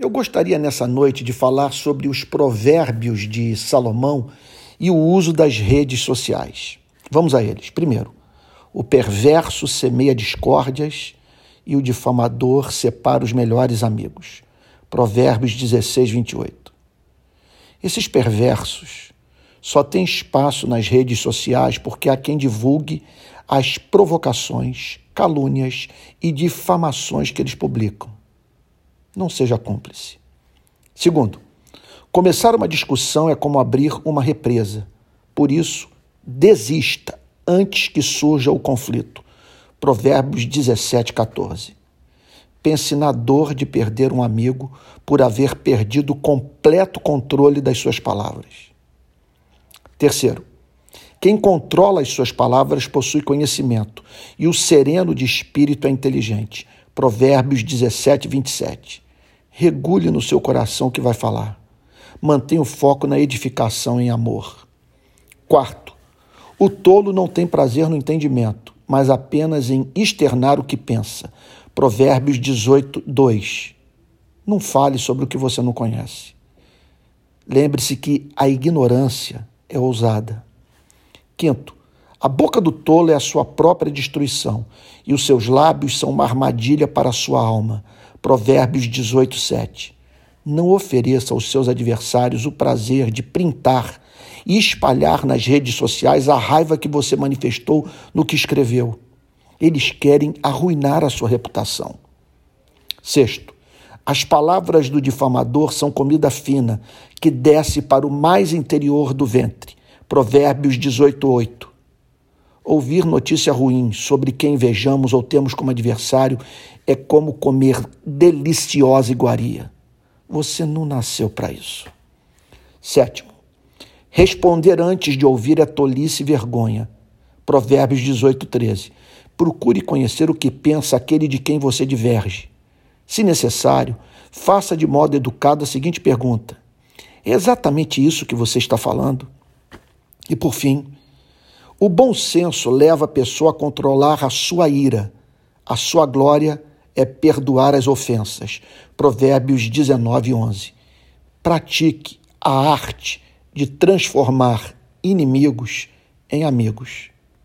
Eu gostaria nessa noite de falar sobre os provérbios de Salomão e o uso das redes sociais. Vamos a eles. Primeiro, o perverso semeia discórdias e o difamador separa os melhores amigos. Provérbios 16, 28. Esses perversos só têm espaço nas redes sociais porque há quem divulgue as provocações, calúnias e difamações que eles publicam não seja cúmplice. Segundo, começar uma discussão é como abrir uma represa. Por isso, desista antes que surja o conflito. Provérbios 17, 14. Pense na dor de perder um amigo por haver perdido o completo controle das suas palavras. Terceiro, quem controla as suas palavras possui conhecimento, e o sereno de espírito é inteligente. Provérbios 17, 27. Regule no seu coração o que vai falar. Mantenha o foco na edificação em amor. Quarto, o tolo não tem prazer no entendimento, mas apenas em externar o que pensa. Provérbios 18, 2. Não fale sobre o que você não conhece. Lembre-se que a ignorância é ousada. Quinto, a boca do tolo é a sua própria destruição, e os seus lábios são uma armadilha para a sua alma. Provérbios 18, 7. Não ofereça aos seus adversários o prazer de printar e espalhar nas redes sociais a raiva que você manifestou no que escreveu. Eles querem arruinar a sua reputação. Sexto, as palavras do difamador são comida fina que desce para o mais interior do ventre. Provérbios 18, 8. Ouvir notícia ruim sobre quem vejamos ou temos como adversário é como comer deliciosa iguaria. Você não nasceu para isso. Sétimo, responder antes de ouvir é tolice e vergonha. Provérbios 18, 13. Procure conhecer o que pensa aquele de quem você diverge. Se necessário, faça de modo educado a seguinte pergunta: É exatamente isso que você está falando? E por fim, o bom senso leva a pessoa a controlar a sua ira. A sua glória é perdoar as ofensas. Provérbios 19, 11. Pratique a arte de transformar inimigos em amigos.